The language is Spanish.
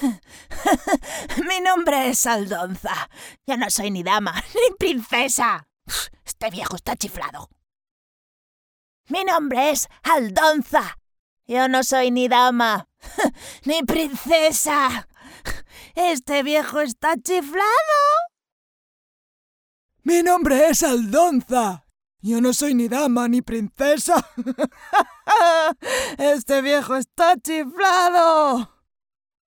Este Mi nombre es Aldonza. Yo no soy ni dama, ni princesa. Este viejo está chiflado. Mi nombre es Aldonza. Yo no soy ni dama, ni princesa. Este viejo está chiflado. Mi nombre es Aldonza. Yo no soy ni dama ni princesa. Este viejo está chiflado.